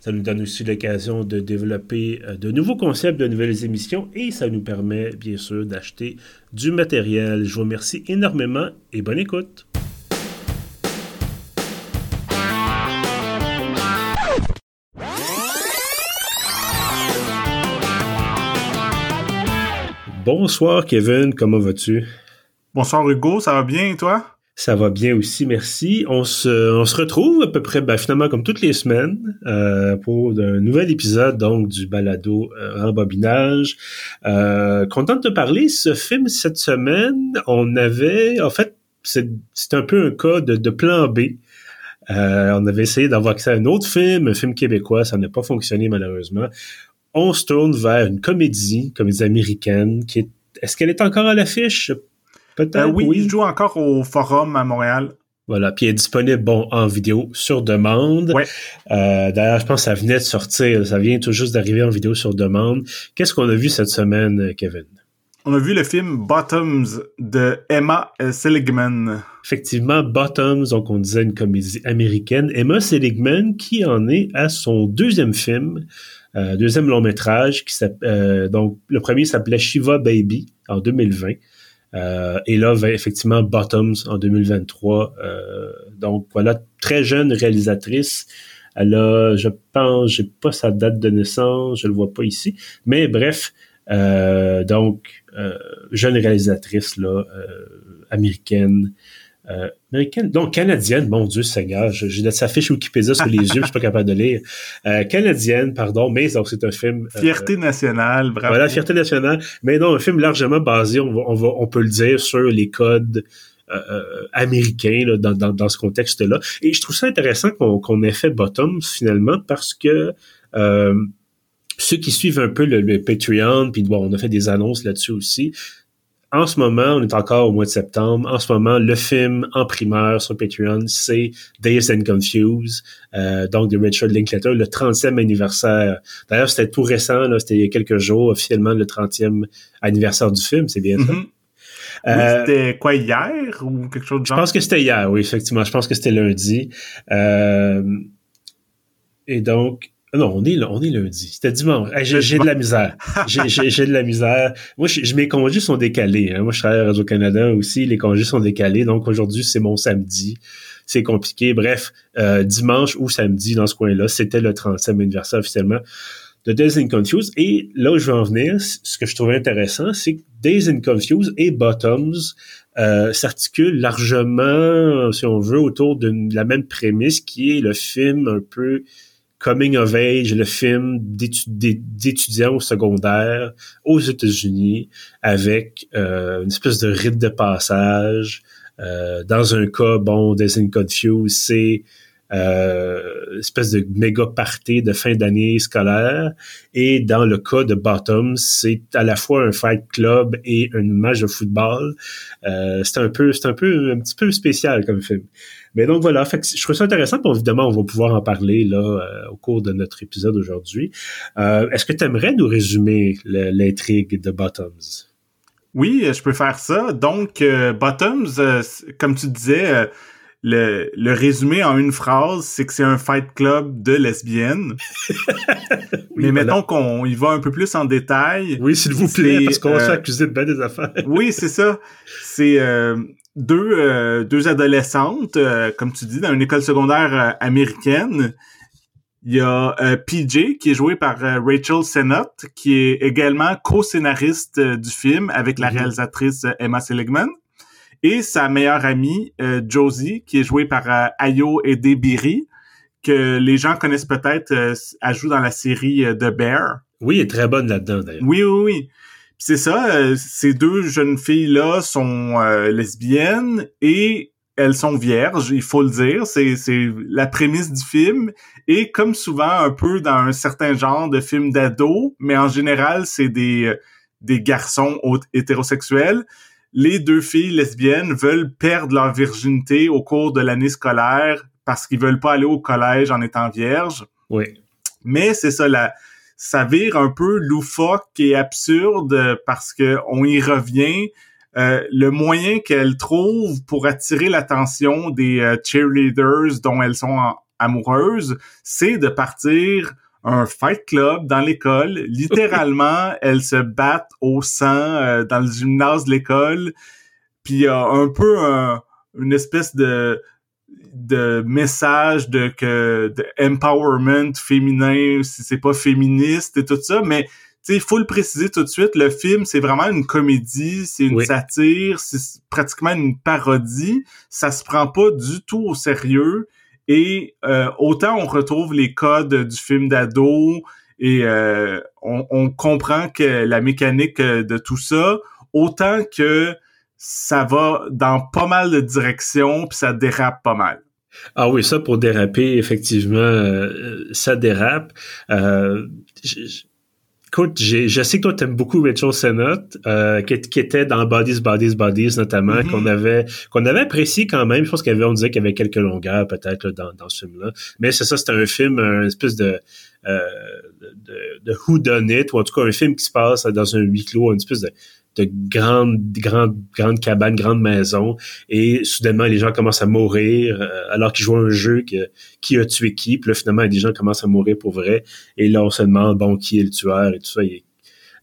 Ça nous donne aussi l'occasion de développer euh, de nouveaux concepts, de nouvelles émissions et ça nous permet bien sûr d'acheter du matériel. Je vous remercie énormément et bonne écoute. Bonsoir Kevin, comment vas-tu? Bonsoir Hugo, ça va bien et toi? Ça va bien aussi, merci. On se, on se retrouve à peu près, ben, finalement, comme toutes les semaines, euh, pour un nouvel épisode donc du balado euh, Rembobinage. Euh, content de te parler. Ce film cette semaine, on avait, en fait, c'est un peu un cas de, de plan B. Euh, on avait essayé d'avoir accès à un autre film, un film québécois, ça n'a pas fonctionné malheureusement on se tourne vers une comédie, comédie américaine, qui est, est-ce qu'elle est encore à l'affiche? Peut-être. Euh, oui, il joue encore au Forum à Montréal. Voilà, puis elle est disponible bon en vidéo sur demande. Ouais. Euh, d'ailleurs, je pense que ça venait de sortir, ça vient tout juste d'arriver en vidéo sur demande. Qu'est-ce qu'on a vu cette semaine, Kevin? On a vu le film Bottoms de Emma Seligman. Effectivement, Bottoms, donc on disait une comédie américaine. Emma Seligman qui en est à son deuxième film. Euh, deuxième long métrage qui euh, donc le premier s'appelait Shiva Baby en 2020 euh, et là effectivement Bottoms en 2023 donc voilà très jeune réalisatrice. Elle a je pense j'ai pas sa date de naissance je le vois pas ici. Mais bref donc jeune réalisatrice là américaine euh, américaine, donc canadienne, mon Dieu Seigneur, j'ai sa fiche Wikipédia sur les yeux, je suis pas capable de lire. Euh, canadienne, pardon, mais donc c'est un film. Euh, fierté nationale, bravo. Voilà, fierté nationale, mais non, un film largement basé, on va, on va, on peut le dire, sur les codes américains là, dans, dans, dans, ce contexte-là. Et je trouve ça intéressant qu'on ait fait Bottom finalement parce que ceux qui suivent un peu le, le Patreon, puis bon, on a fait des annonces là-dessus aussi en ce moment, on est encore au mois de septembre. En ce moment, le film en primeur sur Patreon, c'est Days and Confused, euh, donc de Richard Linklater, le 30e anniversaire. D'ailleurs, c'était tout récent, là, c'était il y a quelques jours, officiellement le 30e anniversaire du film, c'est bien ça? Mm-hmm. Euh, c'était quoi hier ou quelque chose de genre? Je pense que c'était hier, oui, effectivement. Je pense que c'était lundi. Euh, et donc, non, on est, on est lundi. C'était dimanche. j'ai de la misère. J'ai de la misère. Moi, je, mes congés sont décalés. Hein. Moi, je travaille à Radio-Canada aussi. Les congés sont décalés. Donc, aujourd'hui, c'est mon samedi. C'est compliqué. Bref, euh, dimanche ou samedi, dans ce coin-là, c'était le 30e anniversaire officiellement de Days in Confused. Et là où je veux en venir, ce que je trouvais intéressant, c'est que Days in Confused et Bottoms euh, s'articulent largement, si on veut, autour de la même prémisse qui est le film un peu coming of age, le film d'étudiants au secondaire aux États-Unis avec euh, une espèce de rite de passage. Euh, dans un cas, bon, des Confused, c'est euh, espèce de méga party de fin d'année scolaire. Et dans le cas de Bottom, c'est à la fois un fight club et un match de football. Euh, c'est un peu, c'est un peu, un petit peu spécial comme film. Mais donc voilà, fait je trouve ça intéressant. Puis évidemment, on va pouvoir en parler là euh, au cours de notre épisode aujourd'hui. Euh, est-ce que tu aimerais nous résumer l'intrigue de Bottoms? Oui, je peux faire ça. Donc, euh, Bottoms, comme tu disais, le, le résumé en une phrase, c'est que c'est un fight club de lesbiennes. Mais mettons qu'on y va un peu plus en détail. Oui, s'il vous plaît, parce qu'on va se accuser de bien des affaires. oui, c'est ça. C'est deux, euh, deux adolescentes, euh, comme tu dis, dans une école secondaire euh, américaine. Il y a PJ, qui est joué par Rachel Sennott, qui est également co-scénariste du film avec la mhm. réalisatrice Emma Seligman. Et sa meilleure amie, Josie, qui est jouée par Ayo Edebiri, que les gens connaissent peut-être, elle joue dans la série The Bear. Oui, elle est très bonne là-dedans, d'ailleurs. Oui, oui, oui c'est ça, euh, ces deux jeunes filles-là sont euh, lesbiennes et elles sont vierges, il faut le dire, c'est c'est la prémisse du film et comme souvent un peu dans un certain genre de film d'ado, mais en général c'est des des garçons hétérosexuels. Les deux filles lesbiennes veulent perdre leur virginité au cours de l'année scolaire parce qu'ils veulent pas aller au collège en étant vierges. Oui. Mais c'est ça, la, ça vire un peu loufoque et absurde parce que on y revient. Euh, le moyen qu'elles trouvent pour attirer l'attention des euh, cheerleaders dont elles sont amoureuses, c'est de partir un fight club dans l'école. Littéralement, elles se battent au sang euh, dans le gymnase de l'école. Puis il y a un peu une espèce de de message de que de empowerment féminin si c'est pas féministe et tout ça mais tu sais il faut le préciser tout de suite le film c'est vraiment une comédie c'est une satire c'est pratiquement une parodie ça se prend pas du tout au sérieux et euh, autant on retrouve les codes du film d'ado et euh, on, on comprend que la mécanique de tout ça autant que ça va dans pas mal de directions puis ça dérape pas mal. Ah oui, ça pour déraper, effectivement, euh, ça dérape. Euh, écoute, je sais que toi t'aimes beaucoup Rachel Sennott, euh, qui, était dans Bodies, Bodies, Bodies notamment, mm-hmm. qu'on avait qu'on avait apprécié quand même. Je pense qu'il avait, on disait qu'il y avait quelques longueurs peut-être dans, dans ce film-là. Mais c'est ça, c'est un film, un espèce de euh, de, de who done it, ou en tout cas un film qui se passe dans un huis clos, une espèce de de grandes, grandes, grandes cabanes, grandes maisons, et soudainement les gens commencent à mourir euh, alors qu'ils jouent un jeu qui a tué qui, puis là finalement des gens commencent à mourir pour vrai, et là on se demande bon qui est le tueur et tout ça.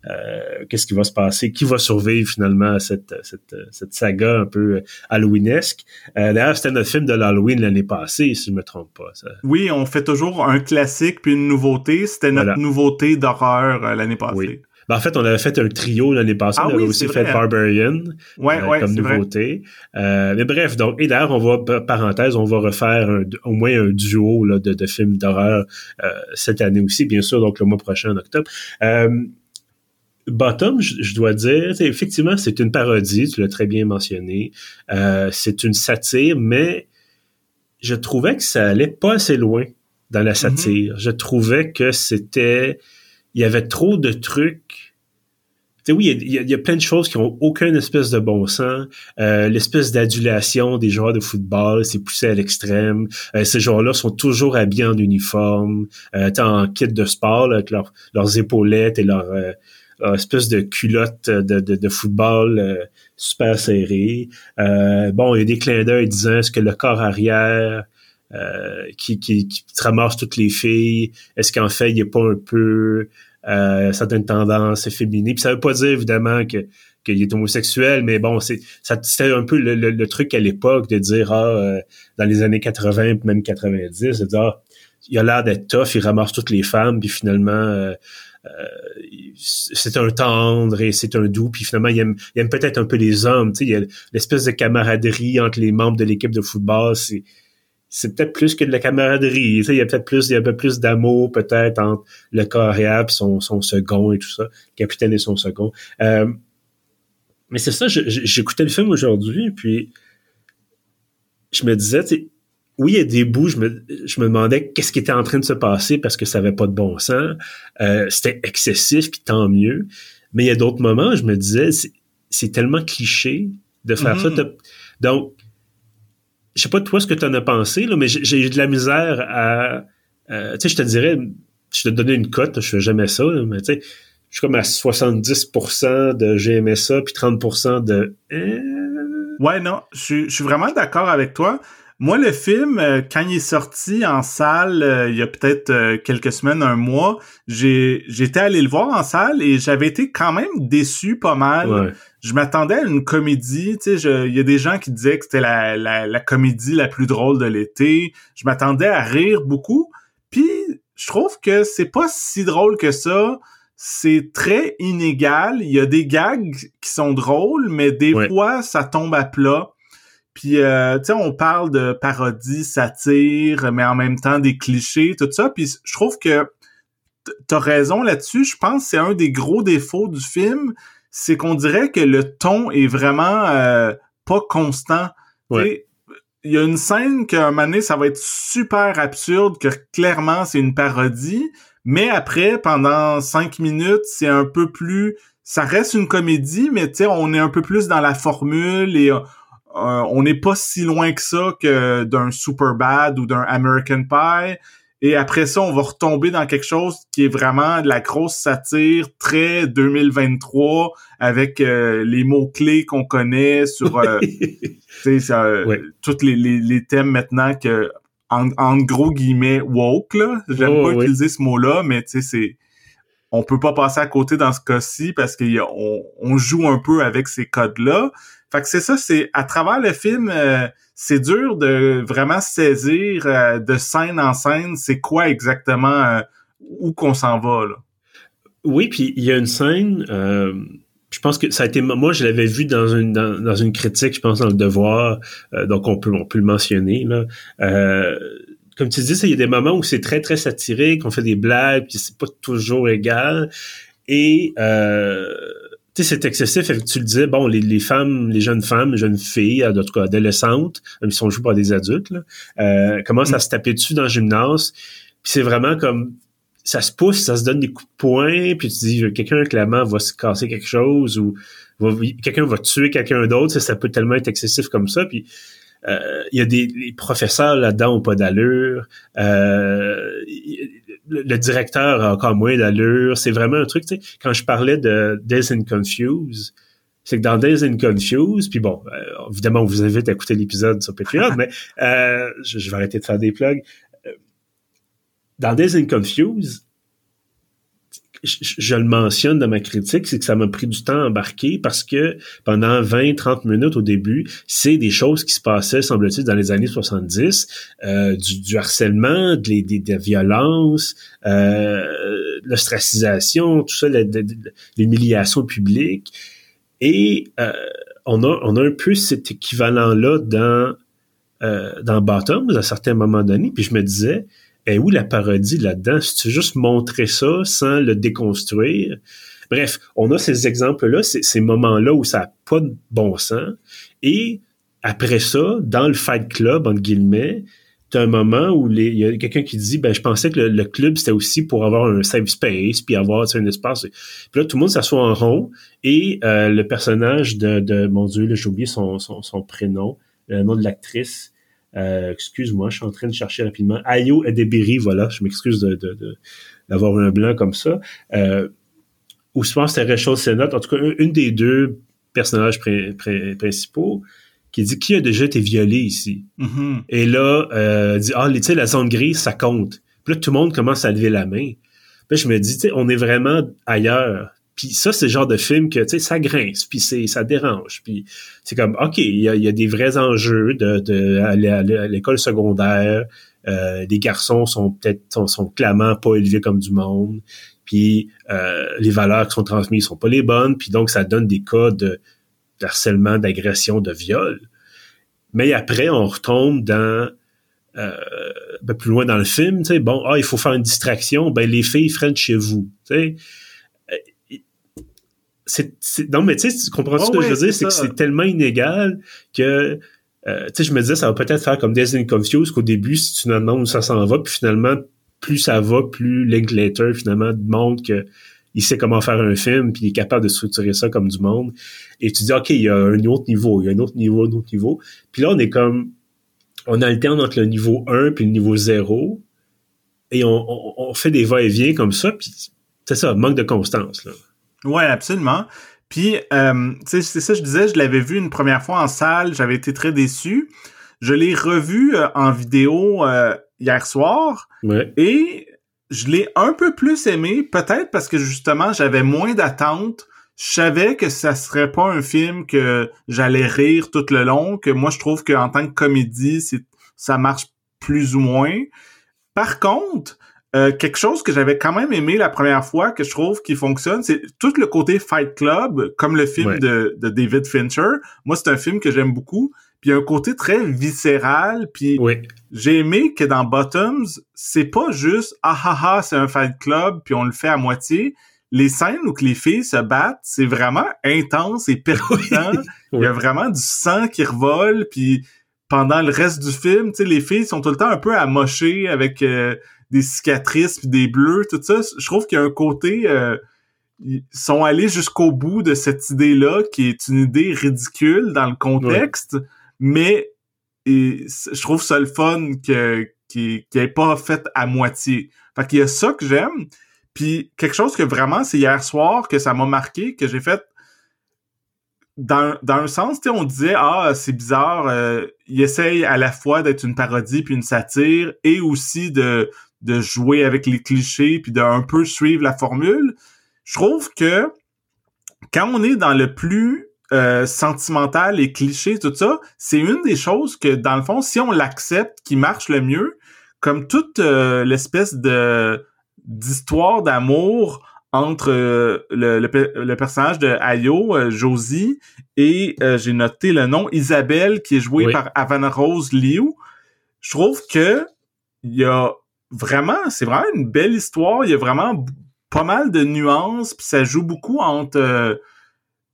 Euh, qu'est-ce qui va se passer, qui va survivre finalement à cette, cette, cette saga un peu halloweenesque? Euh, D'ailleurs, c'était notre film de l'Halloween l'année passée, si je me trompe pas. Ça. Oui, on fait toujours un classique puis une nouveauté. C'était notre nouveauté d'horreur euh, l'année passée. Oui. Ben, en fait, on avait fait un trio l'année passée. Ah on avait aussi fait Barbarian euh, comme nouveauté. Euh, mais bref, donc, et d'ailleurs, on va, parenthèse, on va refaire au moins un duo là, de, de films d'horreur euh, cette année aussi, bien sûr, donc le mois prochain, en octobre. Bottom, je, dois dire, effectivement, c'est une parodie, tu l'as très bien mentionné. c'est une satire, mais je trouvais que ça allait pas assez loin dans la mm-hmm. satire. Je trouvais que c'était il y avait trop de trucs. Tu sais, oui, il y, a, plein de choses qui ont aucun espèce de bon sens. Euh, l'espèce d'adulation des joueurs de football, c'est poussé à l'extrême. Euh, ces joueurs-là sont toujours habillés en uniforme, euh, en kit de sport, avec leurs épaulettes et leur, euh, espèce de culotte de, de, football super serrée. bon, il y a des clins d'œil disant est-ce que le corps arrière qui, qui, qui ramasse toutes les filles, est-ce qu'en fait, il n'est pas un peu euh, certaines tendances féminines. Puis ça veut pas dire évidemment que qu'il est homosexuel, mais bon, c'est c'était un peu le, truc à l'époque de dire ah euh, dans les années 80 même 90, de dire ah, il a l'air d'être tough, il ramasse toutes les femmes, puis finalement euh, c'est un tendre et c'est un doux, puis finalement il aime, il aime peut-être un peu les hommes, tu sais, il y a l'espèce de camaraderie entre les membres de l'équipe de football, c'est c'est peut-être plus que de la camaraderie. il y a peut-être plus, il y a un peu plus d'amour peut-être entre le carrière et son, son second et tout ça, le capitaine et son second. Euh, mais c'est ça, j'écoutais le film aujourd'hui, puis je me disais, oui, il y a des bouts, je me, je me demandais qu'est-ce qui était en train de se passer parce que ça avait pas de bon sens. Euh, c'était excessif, puis tant mieux. Mais il y a d'autres moments, je me disais, c'est tellement cliché de faire ça. Mm-hmm. Donc, je sais pas toi ce que tu en as pensé, là, mais j'ai eu de la misère à. tu sais, je te dirais, je te donnais une cote, je fais jamais ça, mais tu sais, je suis comme à 70% de ça, puis 30% de. Eh. Ouais, non, je, suis vraiment d'accord avec toi. Moi, le film, euh, quand il est sorti en salle, euh, il y a peut-être euh, quelques semaines, un mois, j'ai j'étais allé le voir en salle et j'avais été quand même déçu pas mal. Je m'attendais à une comédie, tu sais, il y a des gens qui disaient que c'était la, la, la, comédie la plus drôle de l'été. Je m'attendais à rire beaucoup. Puis je trouve que c'est pas si drôle que ça. C'est très inégal. Il y a des gags qui sont drôles, mais des fois, ça tombe à plat. Puis, euh, tu sais, on parle de parodie, satire, mais en même temps des clichés, tout ça. Puis, je trouve que t'as raison là-dessus. Je pense que c'est un des gros défauts du film, c'est qu'on dirait que le ton est vraiment euh, pas constant. il y a une scène qu'à un moment donné, ça va être super absurde, que clairement c'est une parodie, mais après, pendant cinq minutes, c'est un peu plus... Ça reste une comédie, mais tu sais, on est un peu plus dans la formule et on n'est pas si loin que ça que d'un Super Bad ou d'un American Pie. Et après ça, on va retomber dans quelque chose qui est vraiment de la grosse satire, très 2023, avec euh, les mots-clés qu'on connaît sur euh, tous les, les, thèmes maintenant que, en, gros guillemets, woke, là. J'aime oh, pas utiliser ce mot-là, mais tu sais, c'est... On peut pas passer à côté dans ce cas-ci parce qu'on on joue un peu avec ces codes-là. Fait que c'est ça, c'est à travers le film... Euh, c'est dur de vraiment saisir euh, de scène en scène c'est quoi exactement euh, où qu'on s'en va là. Oui, puis il y a une scène euh, je pense que ça a été moi je l'avais vu dans une dans, une critique je pense dans le devoir donc on peut on peut le mentionner là comme tu dis il y a des moments où c'est très très satirique on fait des blagues puis c'est pas toujours égal et tu sais, c'est excessif. Tu le disais, bon, les, femmes, les jeunes femmes, les jeunes filles, en tout cas adolescentes, même si on joue pas des adultes, là, euh, commencent à se taper dessus dans le gymnase. Puis c'est vraiment comme ça se pousse, ça se donne des coups de poing, puis tu dis quelqu'un clairement va se casser quelque chose ou quelqu'un va tuer quelqu'un d'autre, ça, ça peut tellement être excessif comme ça. Puis euh, il y a des les professeurs là-dedans ont pas d'allure. Euh, le, directeur a encore moins d'allure. C'est vraiment un truc, tu sais, quand je parlais de Days and Confuse, c'est que dans Days and Confuse, puis bon, euh, évidemment, on vous invite à écouter l'épisode sur Patreon, mais euh, je, vais arrêter de faire des plugs. Euh, dans Days and Confuse, je, le mentionne dans ma critique, c'est que ça m'a pris du temps à embarquer parce que pendant 20-30 minutes au début, c'est des choses qui se passaient, semble-t-il, dans les années 70, euh, du, harcèlement, des, des, violences, euh, l'ostracisation, tout ça, l'humiliation publique. Et euh, on, a, on a un peu cet équivalent-là dans, euh, dans Bottoms à certains moments donnés. Puis je me disais, et où la parodie là-dedans? Si tu veux juste montrer ça sans le déconstruire. Bref, on a ces exemples-là, ces, moments-là où ça n'a pas de bon sens. Et après ça, dans le Fight Club, entre guillemets, tu as un moment où il y a quelqu'un qui dit ben je pensais que le, club c'était aussi pour avoir un safe space puis avoir un espace puis là tout le monde s'assoit en rond et euh, le personnage de, mon dieu j'ai oublié son, son, prénom le nom de l'actrice euh, excuse-moi, je suis en train de chercher rapidement. Ayo Edebiri, voilà, je m'excuse de, d'avoir un blanc comme ça. Euh, ou je pense que c'était Rachel Sennott, en tout cas, une des deux personnages principaux, qui dit qui a déjà été violé ici? Mm-hmm. Et là, euh, dit ah, tu sais, la zone grise, ça compte. Puis là, tout le monde commence à lever la main. Puis je me dis, tu sais, on est vraiment ailleurs. Puis ça, c'est le genre de film que, tu sais, ça grince, puis c'est, ça dérange. Puis c'est comme, OK, il y a, y a, des vrais enjeux de, de à l'école secondaire. Euh, les garçons sont peut-être sont, sont, clairement pas élevés comme du monde. Puis euh, les valeurs qui sont transmises sont pas les bonnes. Puis donc, ça donne des cas de, harcèlement, d'agression, de viol. Mais après, on retombe dans euh, ben plus loin dans le film, tu sais, bon, ah, il faut faire une distraction, ben les filles freinent chez vous, tu sais c'est, non, mais tu sais, tu comprends ce que je veux dire? C'est que c'est tellement inégal que, euh, tu sais, je me disais, ça va peut-être faire comme Disney Confused, qu'au début, si tu nous demandes où ça s'en va, puis finalement, plus ça va, plus Linklater, finalement, montre que il sait comment faire un film, puis il est capable de structurer ça comme du monde. Et tu dis, OK, il y a un autre niveau, il y a un autre niveau, un autre niveau. Puis là, on est comme, on alterne entre le niveau 1 puis le niveau 0, et on, on, on fait des va-et-vient comme ça, puis c'est ça, manque de constance, là. Ouais, absolument. Puis, euh, c'est ça, je disais, je l'avais vu une première fois en salle, j'avais été très déçu. Je l'ai revu euh, en vidéo euh, hier soir. Et je l'ai un peu plus aimé, peut-être parce que justement, j'avais moins d'attentes. Je savais que ça serait pas un film que j'allais rire tout le long, que moi je trouve qu'en tant que comédie, ça marche plus ou moins. Par contre, euh, quelque chose que j'avais quand même aimé la première fois, que je trouve qui fonctionne, c'est tout le côté Fight Club, comme le film de, de, David Fincher. Moi, c'est un film que j'aime beaucoup. Puis un côté très viscéral. Puis j'ai aimé que dans Bottoms, c'est pas juste ah ah ah, c'est un Fight Club, puis on le fait à moitié. Les scènes où que les filles se battent, c'est vraiment intense et percutant. Il y a vraiment du sang qui revole, puis pendant le reste du film, tu sais, les filles sont tout le temps un peu amochées avec euh, des cicatrices puis des bleus, tout ça. Je trouve qu'il y a un côté... Euh, ils sont allés jusqu'au bout de cette idée-là, qui est une idée ridicule dans le contexte, mais je trouve ça le fun que qui n'est pas fait à moitié. Fait qu'il y a ça que j'aime. Puis quelque chose que vraiment, c'est hier soir que ça m'a marqué, que j'ai fait dans, dans un sens, on disait ah c'est bizarre, euh, il essaye à la fois d'être une parodie puis une satire et aussi de de jouer avec les clichés puis de un peu suivre la formule. Je trouve que quand on est dans le plus euh, sentimental et cliché tout ça, c'est une des choses que dans le fond, si on l'accepte, qui marche le mieux, comme toute euh, l'espèce de d'histoire d'amour entre euh, le, le, personnage de Ayo, Josie, et euh, j'ai noté le nom Isabelle, qui est jouée par Havana Rose Liu. Je trouve que il y a vraiment, c'est vraiment une belle histoire. Il y a vraiment pas mal de nuances, puis ça joue beaucoup entre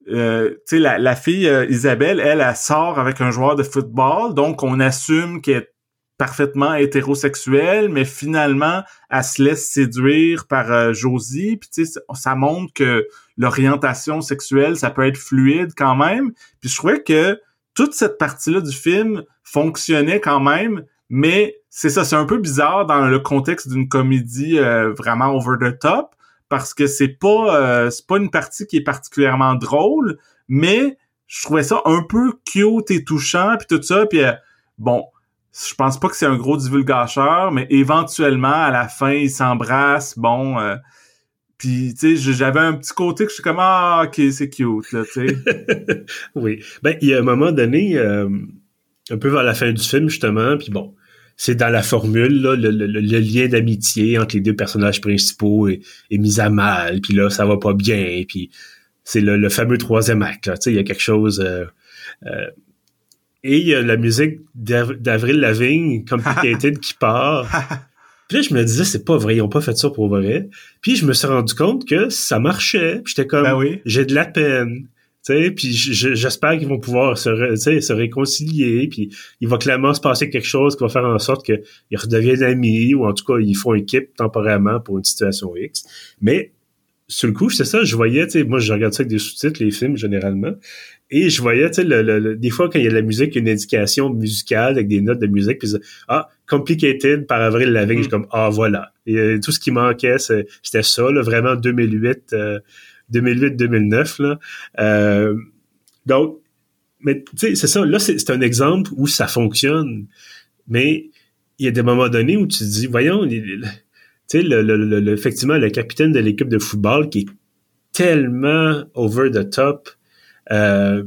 euh, sais, la, la, fille Isabelle, elle, elle, sort avec un joueur de football, donc on assume qu'elle est parfaitement hétérosexuelle, mais finalement, elle se laisse séduire par euh, Josie. Puis ça montre que l'orientation sexuelle, ça peut être fluide quand même. Puis je trouvais que toute cette partie-là du film fonctionnait quand même, mais c'est ça, c'est un peu bizarre dans le contexte d'une comédie euh, vraiment over the top, parce que c'est pas euh, c'est pas une partie qui est particulièrement drôle, mais je trouvais ça un peu cute et touchant puis tout ça puis bon je pense pas que c'est un gros divulgateur, mais éventuellement, à la fin, ils s'embrassent, bon... Euh, puis, tu sais, j'avais un petit côté que je suis comme, ah, OK, c'est cute, là, tu sais. oui. Ben, il y a un moment donné, euh, un peu vers la fin du film, justement, puis bon, c'est dans la formule, là, le, lien d'amitié entre les deux personnages principaux est, mis à mal, puis là, ça va pas bien, puis c'est le, fameux troisième acte, là, tu sais, il y a quelque chose... Euh, et il y a la musique d'Avril Lavigne, Complicated, qui part. Puis là, je me disais, c'est pas vrai, ils ont pas fait ça pour vrai. Puis je me suis rendu compte que ça marchait. Puis j'étais comme, ben j'ai de la peine. Sais puis j'espère qu'ils vont pouvoir se, se réconcilier. Puis il va clairement se passer quelque chose qui va faire en sorte qu'ils redeviennent amis, ou en tout cas, ils font équipe temporairement pour une situation X. Mais sur le coup, c'est ça, je voyais, tu sais, moi je regarde ça avec des sous-titres, les films généralement. Et je voyais, tu sais, le, des fois, quand il y a de la musique, une indication musicale avec des notes de musique, puis ah, Complicated par Avril Lavigne, mm. comme, ah, voilà. Et euh, tout ce qui manquait, c'était ça, là, vraiment 2008, 2008-2009, euh, là. Euh, donc, mais tu sais, c'est ça, là, c'est un exemple où ça fonctionne, mais il y a des moments donnés où tu te dis, voyons, tu sais, le, effectivement, le capitaine de l'équipe de football qui est tellement over the top, euh,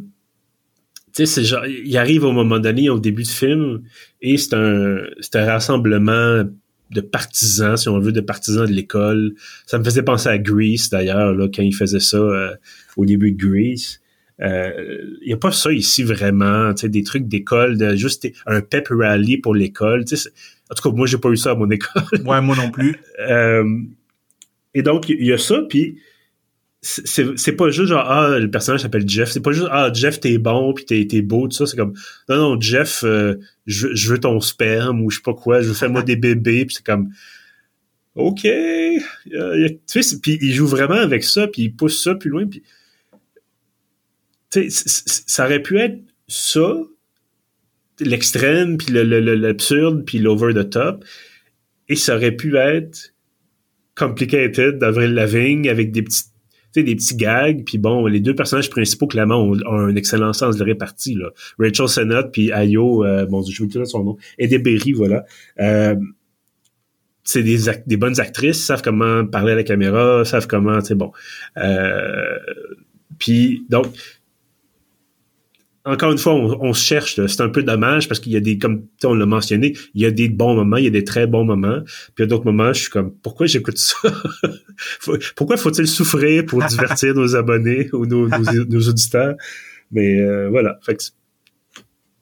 tu sais, genre, il arrive au moment donné, au début du film, et c'est un, c'est un rassemblement de partisans, si on veut, de partisans de l'école. Ça me faisait penser à Grease, d'ailleurs, là, quand il faisait ça euh, au début de Grease. Il euh, n'y a pas ça ici vraiment, tu sais, des trucs d'école, de juste un pep rally pour l'école. Tu sais, en tout cas, moi, j'ai pas eu ça à mon école. ouais, moi non plus. euh, et donc, il y a ça, puis c'est pas juste genre ah le personnage s'appelle Jeff. C'est pas juste ah Jeff t'es bon puis t'es es beau tout ça. C'est comme non non Jeff euh, je, veux ton sperme ou je sais pas quoi. Je veux faire moi des bébés. Puis c'est comme ok. Tu sais puis il joue vraiment avec ça puis il pousse ça plus loin puis tu sais ça aurait pu être ça l'extrême puis l'absurde puis l'over the top. Et ça aurait pu être complicated d'Avril Lavigne avec des petites des petits gags, puis bon, les deux personnages principaux, clairement, ont, un excellent sens de répartie, là. Rachel Sennott, puis Ayo, euh, bon, je vais son nom, et Berry, voilà. Euh, c'est des, des bonnes actrices, savent comment parler à la caméra, savent comment, c'est bon. Euh, puis, donc, encore une fois, on, se cherche. C'est un peu dommage parce qu'il y a des, comme on l'a mentionné, il y a des bons moments, il y a des très bons moments. Puis à d'autres moments, je suis comme, pourquoi j'écoute ça? pourquoi faut-il souffrir pour divertir nos abonnés ou nos, auditeurs? Mais euh, voilà.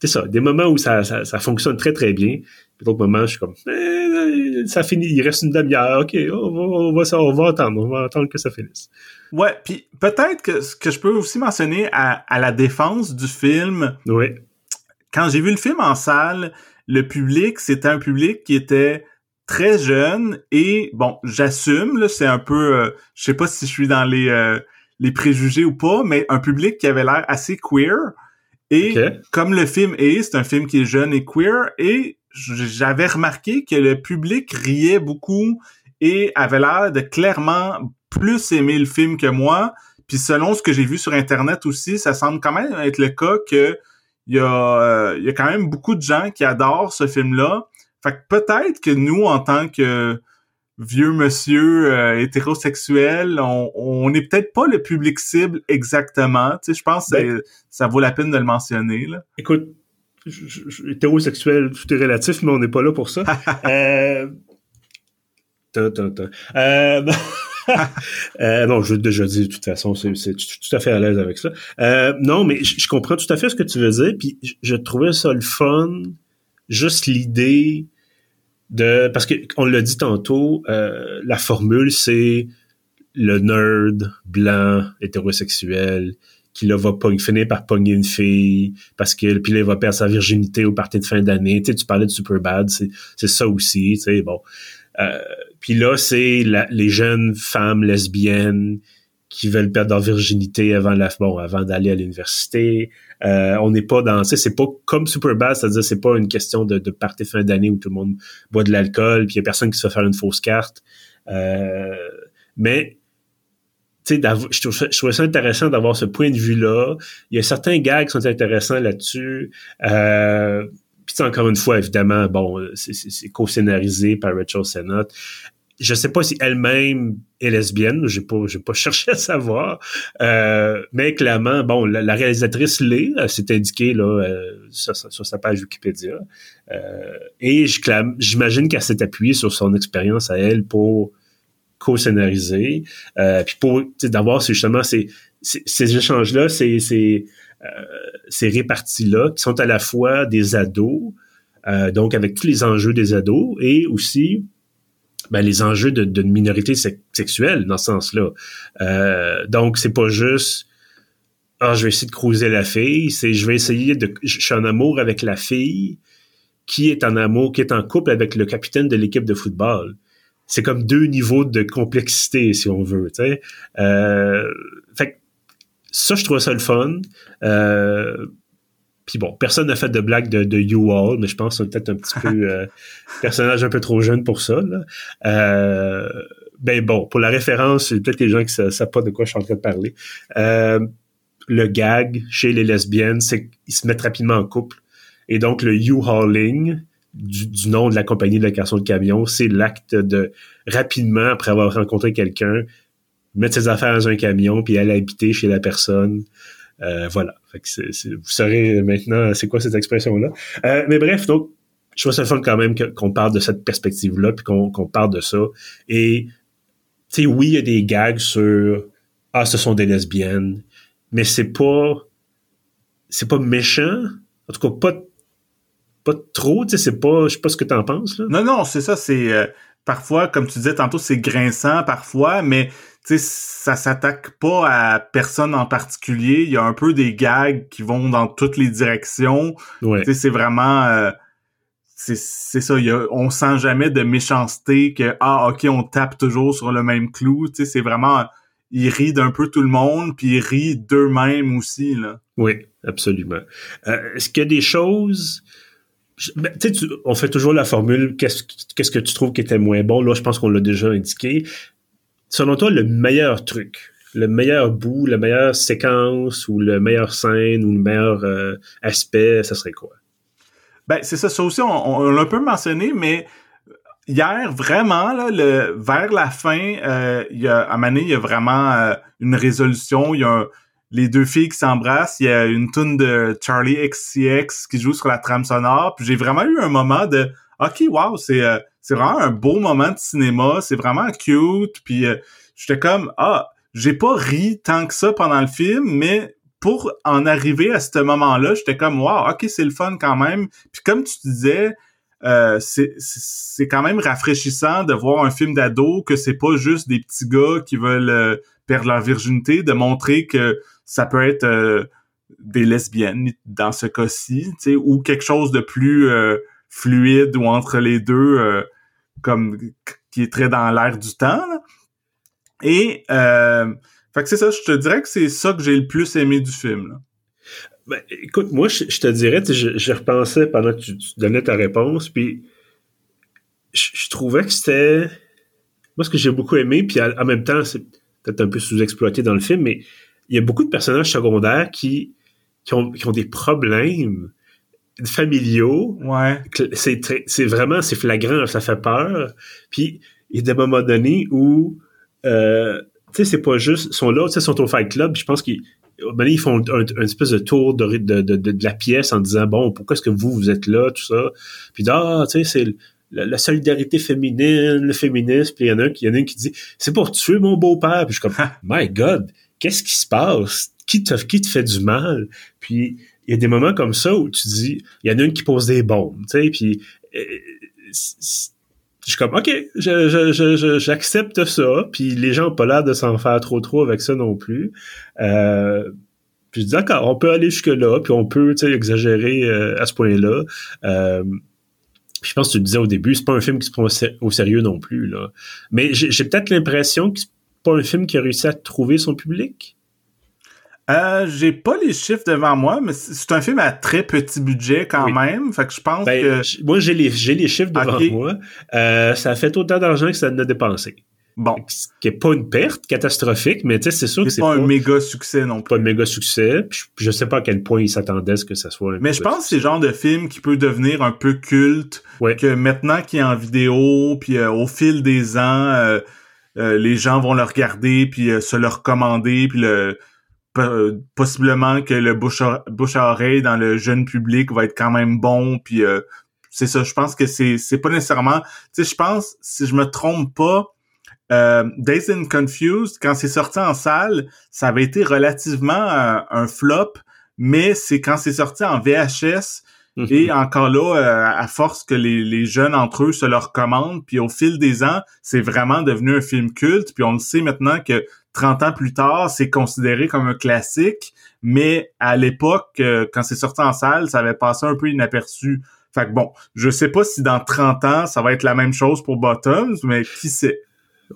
C'est ça. Des moments où ça, ça, fonctionne très, très bien. Puis d'autres moments, je suis comme, eh, ça finit, il reste une demi-heure. OK, on va, on va, on va attendre. On va attendre que ça finisse. Ouais, puis peut-être que ce que je peux aussi mentionner à, la défense du film, oui. quand j'ai vu le film en salle, le public, c'était un public qui était très jeune et bon, j'assume là, c'est un peu, euh, je sais pas si je suis dans les euh, les préjugés ou pas, mais un public qui avait l'air assez queer. Et comme le film est, c'est un film qui est jeune et queer, et j'avais remarqué que le public riait beaucoup et avait l'air de clairement plus aimer le film que moi. Puis selon ce que j'ai vu sur Internet aussi, ça semble quand même être le cas que il y a, euh, y a quand même beaucoup de gens qui adorent ce film-là. Fait que peut-être que nous, en tant que vieux monsieur euh, hétérosexuel, on, on est peut-être pas le public cible exactement. Tu sais, je pense que ben ça vaut la peine de le mentionner. Là. Écoute, hétérosexuel, tout est relatif, mais on n'est pas là pour ça. euh... Euh... euh, non, je l'ai déjà dit de toute façon, c'est tout à fait à l'aise avec ça. Euh, non, mais je comprends tout à fait ce que tu veux dire, puis je trouvais ça le fun, juste l'idée de parce que on l'a dit tantôt, euh, la formule c'est le nerd blanc hétérosexuel qui là va finir par pogner une fille parce que puis là il va perdre sa virginité au party de fin d'année. Tu sais, tu parlais de Superbad, c'est c'est ça aussi. Tu sais, bon. Euh, puis là c'est les jeunes femmes lesbiennes qui veulent perdre leur virginité avant la bon avant d'aller à l'université. Euh, on n'est pas dans, tu c'est pas comme Superbad, c'est-à-dire c'est pas une question de, de fin d'année où tout le monde boit de l'alcool puis il y a personne qui se fait faire une fausse carte. Euh, mais tu sais, je trouve ça intéressant d'avoir ce point de vue-là. Il y a certains gags qui sont intéressants là-dessus. Euh, puis encore une fois, évidemment, bon, c'est co-scénarisé par Rachel Sennott je sais pas si elle-même est lesbienne, j'ai pas j'ai pas cherché à savoir, euh, mais clairement, bon, la, réalisatrice l'est, c'est indiqué là euh, sur, sa page Wikipédia, euh, et j'imagine qu'elle s'est appuyée sur son expérience à elle pour co-scénariser, puis pour d'avoir justement ces, ces, échanges-là, ces ces, ces réparties-là qui sont à la fois des ados, donc avec tous les enjeux des ados, et aussi ben, les enjeux d'une minorité sexuelle dans ce sens-là. Euh, donc, c'est pas juste Ah, je vais essayer de croiser la fille, c'est je vais essayer de. Je suis en amour avec la fille qui est en amour, qui est en couple avec le capitaine de l'équipe de football. C'est comme deux niveaux de complexité, si on veut. Euh, fait ça, je trouve ça le fun. Euh, puis bon, personne n'a fait de blague de, de You-All, mais je pense que c'est peut-être un petit peu euh, personnage un peu trop jeune pour ça. Là. Euh, ben bon, pour la référence, peut-être les gens qui ne savent pas de quoi je suis en train de parler. Euh, le gag chez les lesbiennes, c'est qu'ils se mettent rapidement en couple. Et donc, le You-Hauling, du, nom de la compagnie de location de camion, c'est l'acte de rapidement, après avoir rencontré quelqu'un, mettre ses affaires dans un camion puis aller habiter chez la personne. Euh, voilà. vous saurez maintenant c'est quoi cette expression-là. Euh, mais bref, donc, je trouve ça fun quand même qu'on parle de cette perspective-là, puis qu'on parle de ça. Et, tu sais, oui, il y a des gags sur « Ah, ce sont des lesbiennes », mais c'est pas... C'est pas méchant. En tout cas, pas pas trop, tu sais, c'est pas, je sais pas ce que t'en penses, là. Non, non, c'est ça, c'est, euh, parfois, comme tu disais tantôt, c'est grinçant parfois, mais sais, ça s'attaque pas à personne en particulier. Il y a un peu des gags qui vont dans toutes les directions. Ouais. c'est vraiment... Euh, c'est ça, y a, on sent jamais de méchanceté que ah ok on tape toujours sur le même clou. Tu sais, c'est vraiment ils rient d'un peu tout le monde puis ils rient d'eux-mêmes aussi là. Oui, absolument. Euh, Est-ce qu'il y a des choses ben, tu sais, on fait toujours la formule qu'est-ce qu'est-ce que tu trouves qui était moins bon? Là, je pense qu'on l'a déjà indiqué selon toi, le meilleur truc, le meilleur bout, la meilleure séquence ou le meilleur scène ou le meilleur euh, aspect, ça serait quoi? Ben, c'est ça, ça aussi, on, l'a un peu mentionné, mais hier, vraiment, là, le, vers la fin, euh, il y a, à Mané, il y a vraiment euh, une résolution. Il y a les deux filles qui s'embrassent. Il y a une tune de Charlie XCX qui joue sur la trame sonore. Puis j'ai vraiment eu un moment de OK, wow, c'est c'est vraiment un beau moment de cinéma, c'est vraiment cute, puis euh, j'étais comme ah, j'ai pas ri tant que ça pendant le film, mais pour en arriver à ce moment-là, j'étais comme wow, ok, c'est le fun quand même. Puis comme tu disais, euh, c'est quand même rafraîchissant de voir un film d'ado que c'est pas juste des petits gars qui veulent euh, perdre leur virginité, de montrer que ça peut être des lesbiennes dans ce cas-ci, ou quelque chose de plus euh, fluide ou entre les deux, euh, comme qui est très dans l'air du temps. Et euh, fait que c'est ça, je te dirais que c'est ça que j'ai le plus aimé du film. Là. Ben, écoute, moi, je, te dirais, je, je, repensais pendant que tu, donnais ta réponse, puis je, trouvais que c'était... Moi, ce que j'ai beaucoup aimé, puis en même temps, c'est peut-être un peu sous-exploité dans le film, mais il y a beaucoup de personnages secondaires qui, qui, ont, qui ont des problèmes familiaux. Ouais. C'est c'est vraiment, c'est flagrant, ça fait peur. Puis, il y a des moments donnés où, euh, tu sais, c'est pas juste, ils sont là, tu sais, sont au Fight Club, je pense qu'ils ils font un, espèce de tour de, de, de, de, la pièce en disant, bon, pourquoi est-ce que vous, vous êtes là, tout ça? Puis, ah, tu sais, c'est la, solidarité féminine, le féminisme, puis il y en a un, y en a un qui dit, c'est pour tuer mon beau-père. Puis je suis comme, my God, qu'est-ce qui se passe? Qui te, qui te fait du mal? Puis il y a des moments comme ça où tu dis, il y en a une qui pose des bombes, tu sais, puis euh, je suis comme, OK, j'accepte je, je, ça, puis les gens ont pas l'air de s'en faire trop trop avec ça non plus. Euh, puis je dis, d'accord, on peut aller jusque-là, puis on peut, tu sais, exagérer euh, à ce point-là. Euh, je pense que tu le disais au début, c'est pas un film qui se prend au sérieux non plus, là. Mais j'ai peut-être l'impression que c'est pas un film qui a réussi à trouver son public. Euh, j'ai pas les chiffres devant moi, mais c'est un film à très petit budget quand même. Fait que je pense ben, que. Moi, j'ai les, j'ai les chiffres devant moi. Euh, ça a fait autant d'argent que ça en a dépensé. Bon. Ce qui est pas une perte catastrophique, mais tu sais, c'est sûr que c'est pas, un méga succès non plus. Pas un méga succès. je, sais pas à quel point ils s'attendaient à ce que ça soit. mais je pense que c'est le genre de film qui peut devenir un peu culte. Que maintenant qu'il est en vidéo, puis euh, au fil des ans, euh, les gens vont le regarder, puis se le recommander, puis le possiblement que le bouche à, bouche à oreille dans le jeune public va être quand même bon puis euh, c'est ça je pense que c'est c'est pas nécessairement tu sais je pense si je me trompe pas euh, Days and Confused quand c'est sorti en salle ça avait été relativement euh, un flop mais c'est quand c'est sorti en VHS mhm. et encore là, euh, à force que les, les, jeunes entre eux se le recommandent, puis au fil des ans, c'est vraiment devenu un film culte. Puis on le sait maintenant que 30 ans plus tard, c'est considéré comme un classique, mais à l'époque, euh, quand c'est sorti en salle, ça avait passé un peu inaperçu. Fait que bon, je sais pas si dans 30 ans, ça va être la même chose pour Bottoms, mais qui sait?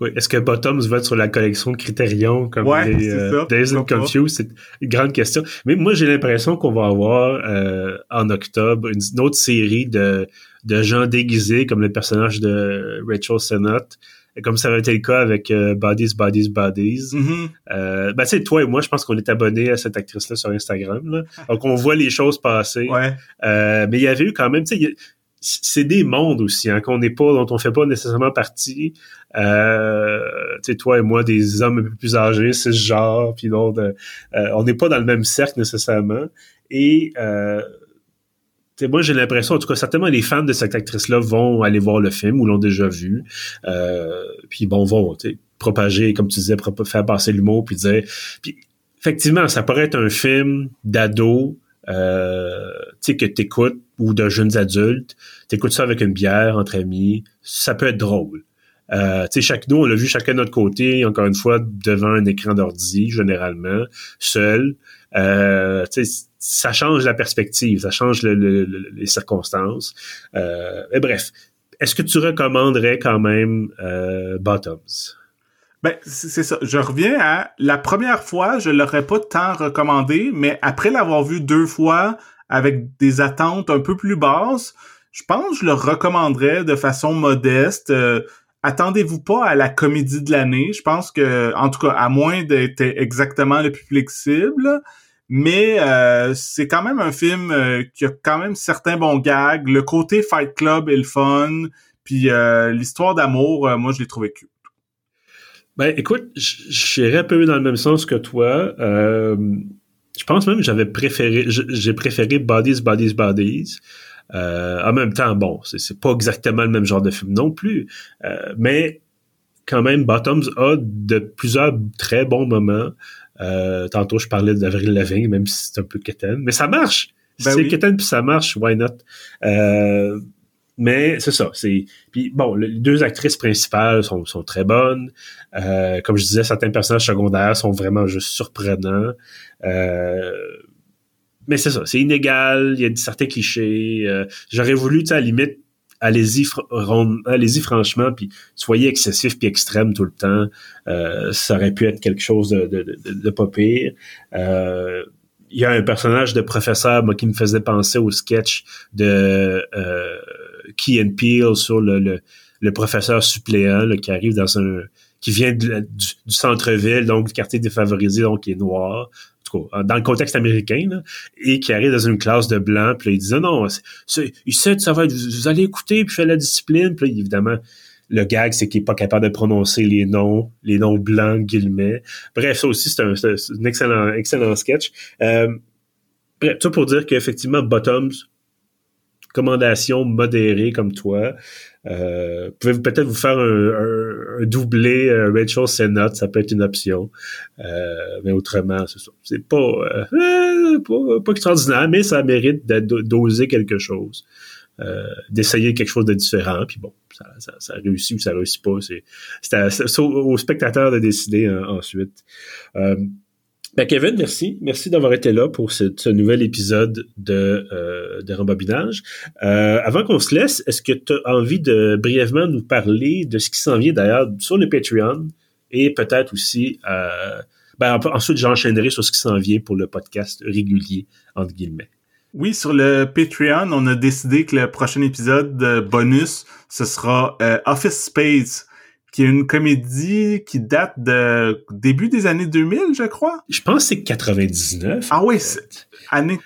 Oui. Est-ce que Bottoms va être sur la collection de Critérion comme ouais, les euh, Days and Confused? C'est une grande question. Mais moi, j'ai l'impression qu'on va avoir euh, en octobre une, autre série de, de gens déguisés comme le personnage de Rachel Sennott comme ça avait été le cas avec euh, Bodies, Bodies, Bodies. Mm-hmm. euh, ben, tu sais, toi et moi, je pense qu'on est abonnés à cette actrice-là sur Instagram. Là. Donc, on voit les choses passer. Ouais. Euh, mais il y avait eu quand même, tu sais, c'est des mondes aussi, hein, qu'on n'est pas, dont on fait pas nécessairement partie. Euh, tu sais, toi et moi, des hommes un peu plus âgés, c'est ce genre, puis d'autres, euh, on n'est pas dans le même cercle nécessairement. Et euh, moi, j'ai l'impression, en tout cas, certainement, les fans de cette actrice-là vont aller voir le film ou l'ont déjà vu. Euh, puis bon, vont propager, comme tu disais, faire passer l'humour, puis dire... Puis, effectivement, ça pourrait être un film d'ado, euh, tu sais, que t'écoutes, ou de jeunes adultes. T'écoutes ça avec une bière, entre amis. Ça peut être drôle. Euh, chaque nous, on l'a vu chacun de notre côté, encore une fois, devant un écran d'ordi, généralement, seul. Euh, ça change la perspective, ça change les circonstances. Euh, mais bref, est-ce que tu recommanderais quand même euh, Bottoms? Ben, c'est ça. Je reviens à la première fois, je l'aurais pas tant recommandé, mais après l'avoir vu deux fois avec des attentes un peu plus basses, je pense que je le recommanderais de façon modeste. Euh, attendez-vous pas à la comédie de l'année. Je pense que, en tout cas, à moins d'être exactement le public cible, mais euh, c'est quand même un film euh, qui a quand même certains bons gags. Le côté Fight Club est le fun. Puis euh, l'histoire d'amour, moi, je l'ai trouvé cute. Ben, écoute, j'irais un peu dans le même sens que toi. je pense même que j'avais préféré, j'ai préféré Bodies, Bodies, Bodies. En même temps, bon, c'est pas exactement le même genre de film non plus, mais quand même, Bottoms a de plusieurs très bons moments. Euh, tantôt, je parlais d'Avril Lavigne, même si c'est un peu quétaine. Mais ça marche! Ben c'est oui. puis ça marche, why not? Euh, mais c'est ça. C'est puis bon, les deux actrices principales sont, sont très bonnes. Euh, comme je disais, certains personnages secondaires sont vraiment juste surprenants. Mais c'est ça, c'est inégal, il y a certains clichés. Euh, j'aurais voulu, tu sais, à la limite, allez-y allez-y franchement puis soyez excessif puis extrême tout le temps euh, ça aurait pu être quelque chose de, de, de, pas pire euh, il y a un personnage de professeur moi, qui me faisait penser au sketch de euh, Key and Peel sur le, le, professeur suppléant qui arrive dans un qui vient du, centre-ville, donc du quartier défavorisé, donc qui est noir, dans le contexte américain, et qui arrive dans une classe de blancs, puis il dit non, il sait, ça va être, vous, allez écouter, puis faire la discipline, puis évidemment, le gag, c'est qu'il est pas capable de prononcer les noms, les noms blancs, guillemets. Bref, ça aussi, c'est un, excellent, excellent sketch. Euh, bref, tout pour dire qu'effectivement, Bottoms, recommandation modérée comme toi, euh, pouvez peut-être vous faire un, un, doublé euh, Rachel Sennott, ça peut être une option. Euh, mais autrement, c'est euh, pas, pas, extraordinaire, mais ça mérite d'oser quelque chose. d'essayer quelque chose de différent, puis bon, ça, réussit ou ça réussit pas. C'est au spectateur de décider ensuite. Ben Kevin, merci. Merci d'avoir été là pour ce, nouvel épisode de, euh, de Rembobinage. Euh, avant qu'on se laisse, est-ce que tu as envie de brièvement nous parler de ce qui s'en vient d'ailleurs sur le Patreon et peut-être aussi, euh, ben, ensuite j'enchaînerai sur ce qui s'en vient pour le podcast régulier, entre guillemets. Oui, sur le Patreon, on a décidé que le prochain épisode de bonus, ce sera euh, Office Space qui est une comédie qui date de début des années 2000, je crois. Je pense que c'est 99. Ah oui, année,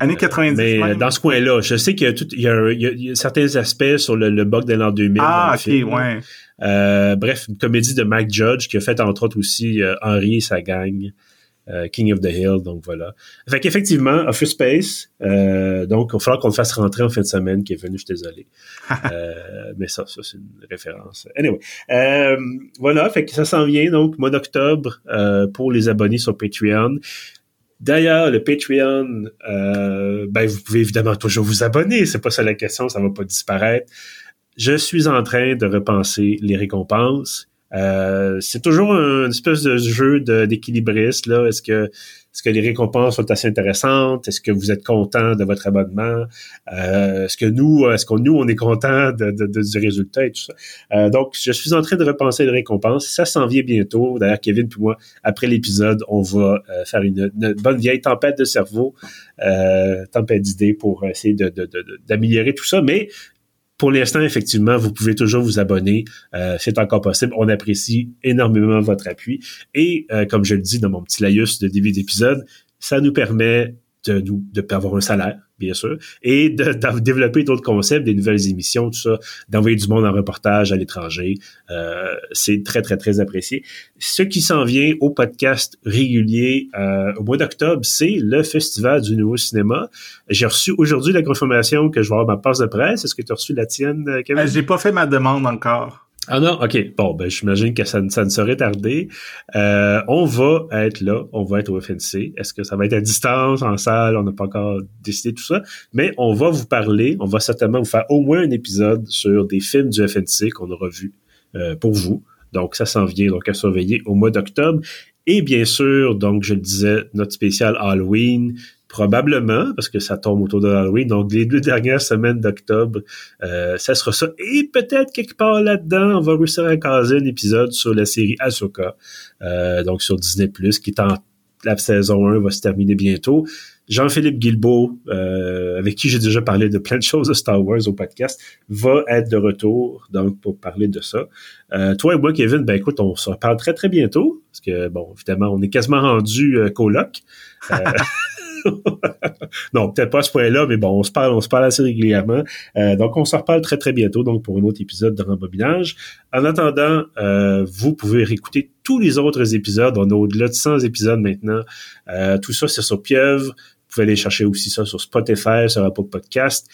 année 90. Mais dans ce coin-là, je sais qu'il y a, y y certains aspects sur le, le bug de l'an 2000. Ah, ok, ouais. Euh, bref, une comédie de Mike Judge qui a fait entre autres aussi euh, Henry et sa gang. Euh, King of the Hill, donc voilà. Fait qu'effectivement, Office Space, euh, donc il va falloir qu'on le fasse rentrer en fin de semaine, qui est venu, je suis désolé. euh, mais ça, ça c'est une référence. Anyway, euh, voilà, fait que ça s'en vient, donc mois d'octobre pour les abonnés sur Patreon. D'ailleurs, le Patreon, ben vous pouvez évidemment toujours vous abonner, c'est pas ça la question, ça va pas disparaître. Je suis en train de repenser les récompenses. Euh, c'est toujours une espèce de jeu d'équilibriste. là. Est-ce que est-ce que les récompenses sont assez intéressantes? Est-ce que vous êtes content de votre abonnement? Euh, est-ce que nous, est-ce que nous, on est content de, du résultat et tout ça? Euh, donc, je suis en train de repenser les récompenses. Ça s'en vient bientôt. D'ailleurs, Kevin et moi, après l'épisode, on va faire une, bonne vieille tempête de cerveau, tempête d'idées pour essayer d'améliorer tout ça. Mais pour l'instant, effectivement, vous pouvez toujours vous abonner. Euh, c'est encore possible. On apprécie énormément votre appui. Et euh, comme je le dis dans mon petit laïus de début d'épisode, ça nous permet de nous de avoir un salaire, bien sûr, et de, développer d'autres concepts, des nouvelles émissions, tout ça, d'envoyer du monde en reportage à l'étranger. Euh, c'est très, très, très apprécié. Ce qui s'en vient au podcast régulier euh, au mois d'octobre, c'est le Festival du Nouveau Cinéma. J'ai reçu aujourd'hui la confirmation que je vais avoir ma passe de presse. Est-ce que tu as reçu la tienne, Kevin? Euh, j'ai pas fait ma demande encore. Ah non, ok. Bon, ben j'imagine que ça, ne serait tardé. Euh, on va être là, on va être au FNC. Est-ce que ça va être à distance, en salle? On n'a pas encore décidé tout ça. Mais on va vous parler, on va certainement vous faire au moins un épisode sur des films du FNC qu'on aura vus euh, pour vous. Donc ça s'en vient, donc à surveiller au mois d'octobre. Et bien sûr, donc je le disais, notre spécial Halloween, probablement, parce que ça tombe autour de Halloween. Donc, les deux dernières semaines d'octobre, euh, ça sera ça. Et peut-être quelque part là-dedans, on va réussir à caser un épisode sur la série Ahsoka, euh, donc sur Disney+, qui est en la saison 1 va se terminer bientôt. Jean-Philippe Guilbeault, euh, avec qui j'ai déjà parlé de plein de choses de Star Wars au podcast, va être de retour donc pour parler de ça. Euh, toi et moi, Kevin, ben écoute, on se reparle très très bientôt parce que bon, évidemment, on est quasiment rendu euh, coloc. Non, peut-être pas à ce point-là, mais bon, on se parle, assez régulièrement. Euh, donc, on se reparle très, très bientôt, donc pour un autre épisode de Rembobinage. En attendant, euh, vous pouvez réécouter tous les autres épisodes. On a au-delà de 100 épisodes maintenant. Euh, tout ça, c'est sur Pieuvre. Vous pouvez aller chercher aussi ça sur Spotify, sur Apple Podcast.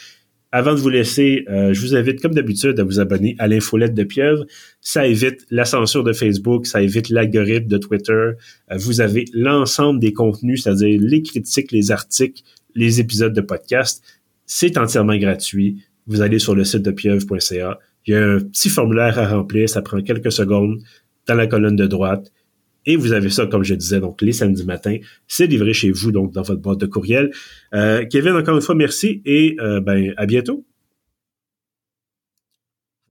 Avant de vous laisser, euh, je vous invite, comme d'habitude, à vous abonner à l'infolette de Pieuvre. Ça évite la censure de Facebook, ça évite l'algorithme de Twitter. Euh, vous avez l'ensemble des contenus, c'est-à-dire les critiques, les articles, les épisodes de podcast. C'est entièrement gratuit. Vous allez sur le site de pieuvre.ca. Il y a un petit formulaire à remplir, ça prend quelques secondes dans la colonne de droite. Et vous avez ça, comme je disais, donc les samedis matins, c'est livré chez vous, donc dans votre boîte de courriel. Kevin, encore une fois, merci et ben à bientôt.